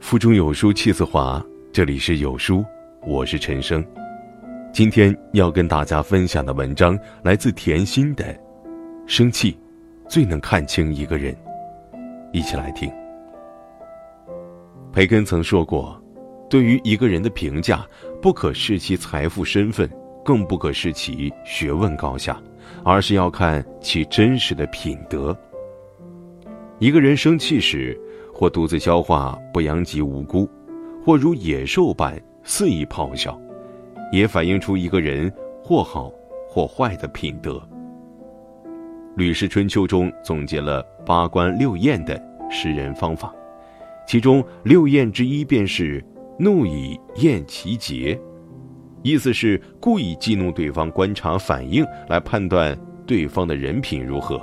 腹中有书气自华，这里是有书，我是陈生。今天要跟大家分享的文章来自甜心的《生气最能看清一个人》，一起来听。培根曾说过，对于一个人的评价，不可视其财富身份，更不可视其学问高下，而是要看其真实的品德。一个人生气时，或独自消化，不殃及无辜；或如野兽般肆意咆哮，也反映出一个人或好或坏的品德。《吕氏春秋》中总结了八关六厌的识人方法，其中六厌之一便是怒以厌其节，意思是故意激怒对方，观察反应来判断对方的人品如何。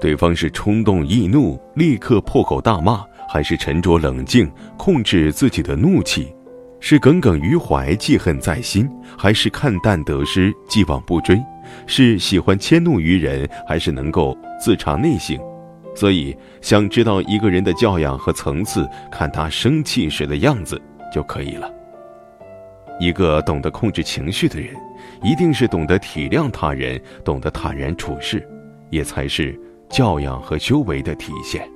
对方是冲动易怒，立刻破口大骂，还是沉着冷静，控制自己的怒气？是耿耿于怀，记恨在心，还是看淡得失，既往不追？是喜欢迁怒于人，还是能够自察内省？所以，想知道一个人的教养和层次，看他生气时的样子就可以了。一个懂得控制情绪的人，一定是懂得体谅他人，懂得坦然处事，也才是。教养和修为的体现。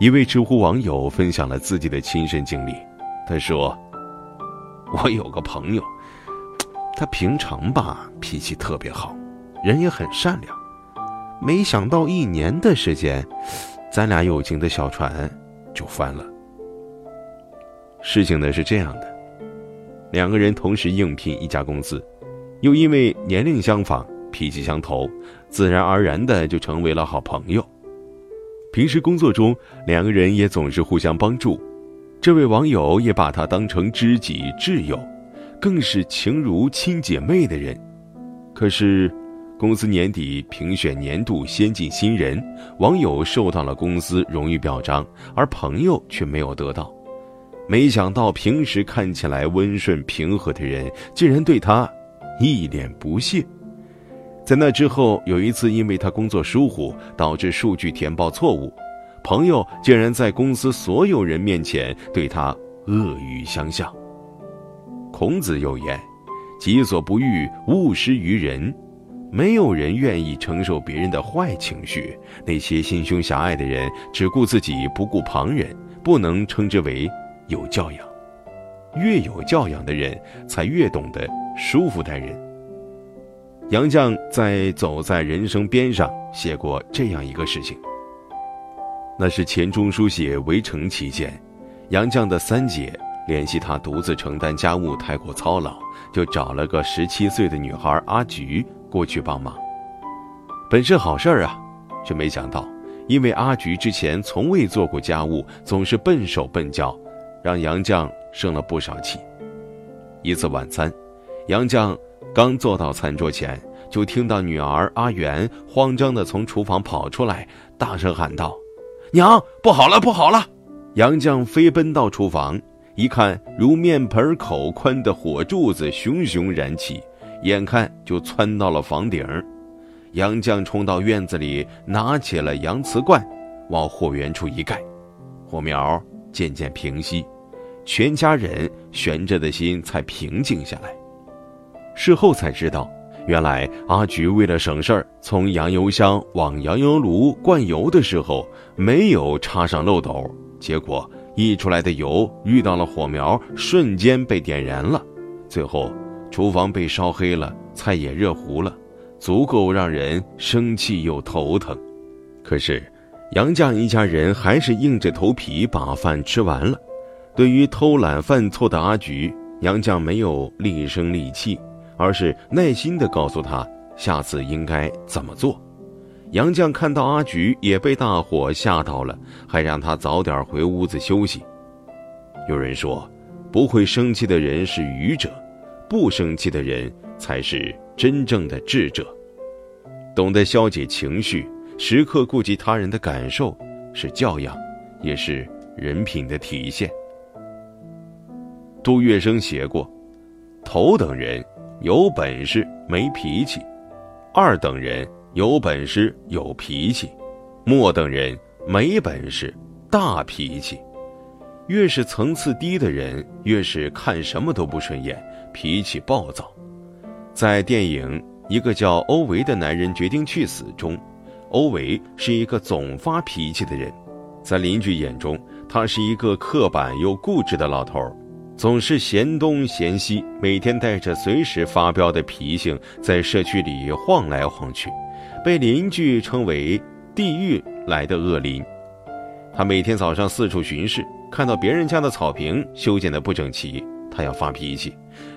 一位知乎网友分享了自己的亲身经历，他说：“我有个朋友，他平常吧脾气特别好，人也很善良。没想到一年的时间，咱俩友情的小船就翻了。事情呢是这样的，两个人同时应聘一家公司，又因为年龄相仿。”脾气相投，自然而然的就成为了好朋友。平时工作中，两个人也总是互相帮助。这位网友也把他当成知己挚友，更是情如亲姐妹的人。可是，公司年底评选年度先进新人，网友受到了公司荣誉表彰，而朋友却没有得到。没想到，平时看起来温顺平和的人，竟然对他一脸不屑。在那之后，有一次，因为他工作疏忽，导致数据填报错误，朋友竟然在公司所有人面前对他恶语相向。孔子有言：“己所不欲，勿施于人。”没有人愿意承受别人的坏情绪。那些心胸狭隘的人，只顾自己，不顾旁人，不能称之为有教养。越有教养的人，才越懂得舒服待人。杨绛在《走在人生边上》写过这样一个事情。那是钱钟书写《围城》期间，杨绛的三姐联系他独自承担家务太过操劳，就找了个十七岁的女孩阿菊过去帮忙。本是好事儿啊，却没想到，因为阿菊之前从未做过家务，总是笨手笨脚，让杨绛生了不少气。一次晚餐，杨绛。刚坐到餐桌前，就听到女儿阿元慌张地从厨房跑出来，大声喊道：“娘，不好了，不好了！”杨绛飞奔到厨房，一看，如面盆口宽的火柱子熊熊燃起，眼看就窜到了房顶。杨绛冲到院子里，拿起了洋瓷罐，往火源处一盖，火苗渐渐平息，全家人悬着的心才平静下来。事后才知道，原来阿菊为了省事儿，从羊油箱往羊油炉灌油的时候没有插上漏斗，结果溢出来的油遇到了火苗，瞬间被点燃了。最后，厨房被烧黑了，菜也热糊了，足够让人生气又头疼。可是，杨绛一家人还是硬着头皮把饭吃完了。对于偷懒犯错的阿菊，杨绛没有厉声厉气。而是耐心地告诉他下次应该怎么做。杨绛看到阿菊也被大火吓到了，还让他早点回屋子休息。有人说，不会生气的人是愚者，不生气的人才是真正的智者。懂得消解情绪，时刻顾及他人的感受，是教养，也是人品的体现。杜月笙写过，头等人。有本事没脾气，二等人有本事有脾气，末等人没本事大脾气。越是层次低的人，越是看什么都不顺眼，脾气暴躁。在电影《一个叫欧维的男人决定去死》中，欧维是一个总发脾气的人，在邻居眼中，他是一个刻板又固执的老头儿，总是嫌东嫌西，每天带着随时发飙的脾性在社区里晃来晃去，被邻居称为“地狱来的恶邻”。他每天早上四处巡视。看到别人家的草坪修剪的不整齐，他要发脾气；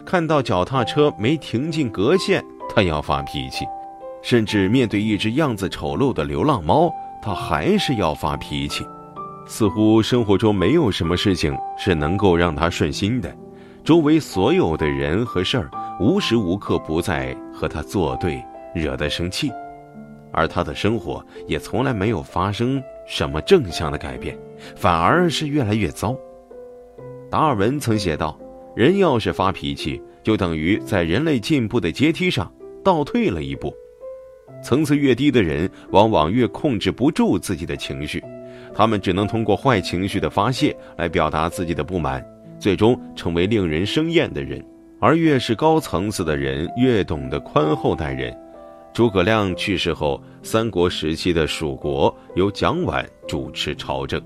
看到脚踏车没停进格线，他要发脾气；甚至面对一只样子丑陋的流浪猫，他还是要发脾气。似乎生活中没有什么事情是能够让他顺心的，周围所有的人和事儿无时无刻不在和他作对，惹他生气，而他的生活也从来没有发生什么正向的改变。反而是越来越糟。达尔文曾写道：“人要是发脾气，就等于在人类进步的阶梯上倒退了一步。层次越低的人，往往越控制不住自己的情绪，他们只能通过坏情绪的发泄来表达自己的不满，最终成为令人生厌的人。而越是高层次的人，越懂得宽厚待人。”诸葛亮去世后，三国时期的蜀国由蒋琬主持朝政。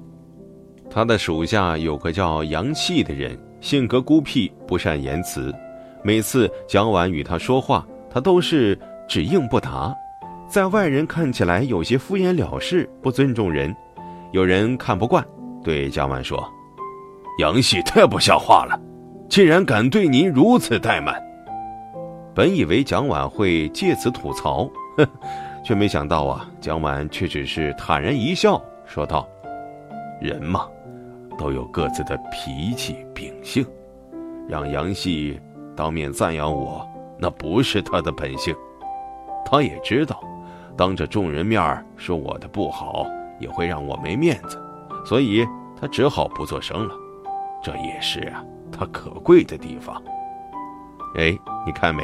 他的属下有个叫杨戏的人，性格孤僻，不善言辞。每次蒋琬与他说话，他都是只应不答，在外人看起来有些敷衍了事，不尊重人。有人看不惯，对蒋琬说：“杨戏太不像话了，竟然敢对您如此怠慢。”本以为蒋琬会借此吐槽，呵却没想到啊，蒋琬却只是坦然一笑，说道：“人嘛。”都有各自的脾气秉性，让杨戏当面赞扬我，那不是他的本性。他也知道，当着众人面说我的不好，也会让我没面子，所以他只好不作声了。这也是啊，他可贵的地方。哎，你看没？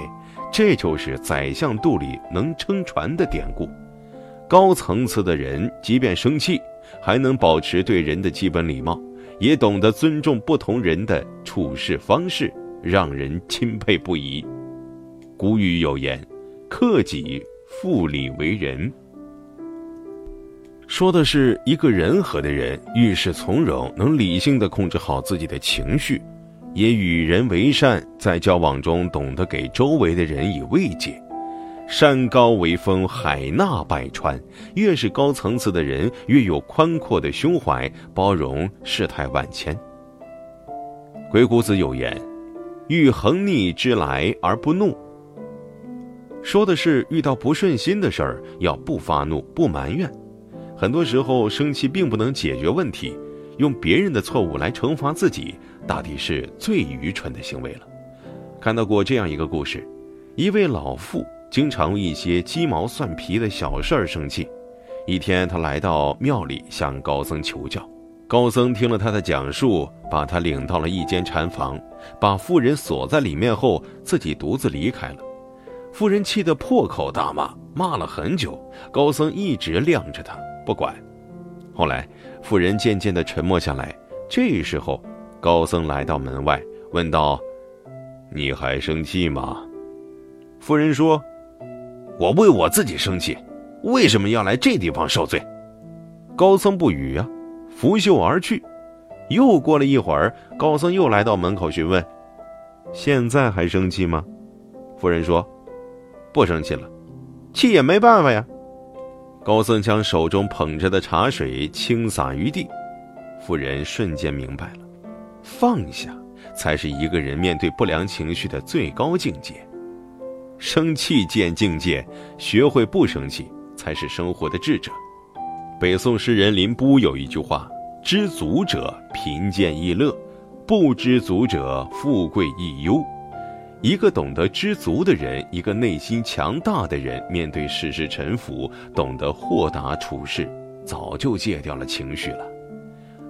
这就是宰相肚里能撑船的典故。高层次的人，即便生气，还能保持对人的基本礼貌。也懂得尊重不同人的处事方式，让人钦佩不已。古语有言：“克己复礼为人。”说的是一个人和的人遇事从容，能理性的控制好自己的情绪，也与人为善，在交往中懂得给周围的人以慰藉。山高为峰，海纳百川。越是高层次的人，越有宽阔的胸怀，包容世态万千。鬼谷子有言：“遇横逆之来而不怒。”说的是遇到不顺心的事儿，要不发怒、不埋怨。很多时候，生气并不能解决问题，用别人的错误来惩罚自己，大抵是最愚蠢的行为了。看到过这样一个故事：一位老妇。经常为一些鸡毛蒜皮的小事儿生气。一天，她来到庙里向高僧求教。高僧听了他的讲述，把他领到了一间禅房，把妇人锁在里面后，自己独自离开了。妇人气得破口大骂，骂了很久。高僧一直晾着他不管。后来，妇人渐渐地沉默下来。这时候，高僧来到门外，问道：“你还生气吗？”妇人说。我为我自己生气，为什么要来这地方受罪？高僧不语啊，拂袖而去。又过了一会儿，高僧又来到门口询问：“现在还生气吗？”夫人说：“不生气了，气也没办法呀。”高僧将手中捧着的茶水倾洒于地，妇人瞬间明白了：放下才是一个人面对不良情绪的最高境界。生气见境界，学会不生气才是生活的智者。北宋诗人林逋有一句话：“知足者贫贱亦乐，不知足者富贵亦忧。”一个懂得知足的人，一个内心强大的人，面对世事沉浮，懂得豁达处事，早就戒掉了情绪了。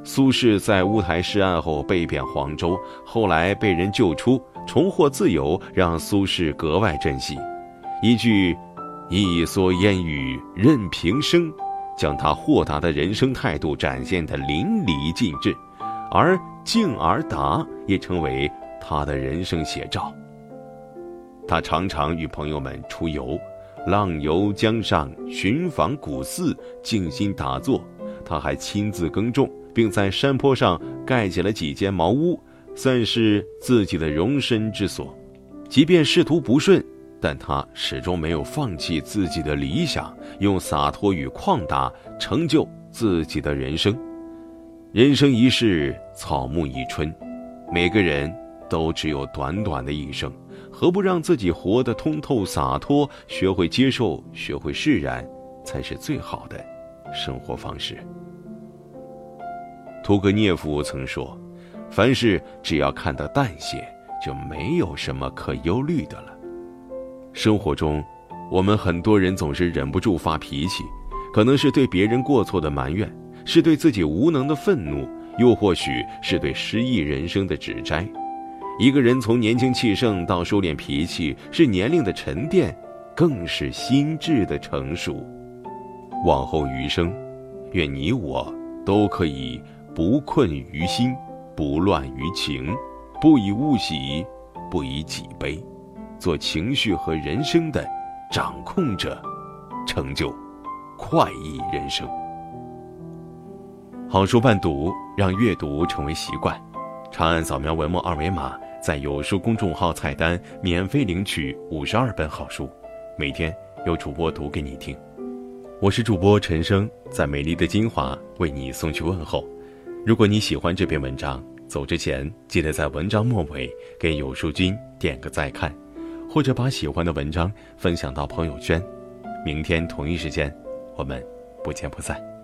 苏轼在乌台诗案后被贬黄州，后来被人救出。重获自由，让苏轼格外珍惜。一句“一蓑烟雨任平生，将他豁达的人生态度展现得淋漓尽致，而静而达也成为他的人生写照。他常常与朋友们出游，浪游江上，寻访古寺，静心打坐。他还亲自耕种，并在山坡上盖起了几间茅屋，算是自己的容身之所。即便仕途不顺，但他始终没有放弃自己的理想，用洒脱与旷达成就自己的人生。人生一世，草木一春，每个人都只有短短的一生。何不让自己活得通透洒脱，学会接受，学会释然，才是最好的生活方式。屠格涅夫曾说：“凡事只要看得淡些，就没有什么可忧虑的了。”生活中，我们很多人总是忍不住发脾气，可能是对别人过错的埋怨，是对自己无能的愤怒，又或许是对失意人生的指摘。一个人从年轻气盛到收敛脾气，是年龄的沉淀，更是心智的成熟。往后余生，愿你我都可以不困于心，不乱于情，不以物喜，不以己悲，做情绪和人生的掌控者，成就快意人生。好书伴读，让阅读成为习惯。长按扫描文末二维码。在有书公众号菜单免费领取五十二本好书，每天有主播读给你听。我是主播陈生，在美丽的金华为你送去问候。如果你喜欢这篇文章，走之前记得在文章末尾给有书君点个再看，或者把喜欢的文章分享到朋友圈。明天同一时间，我们不见不散。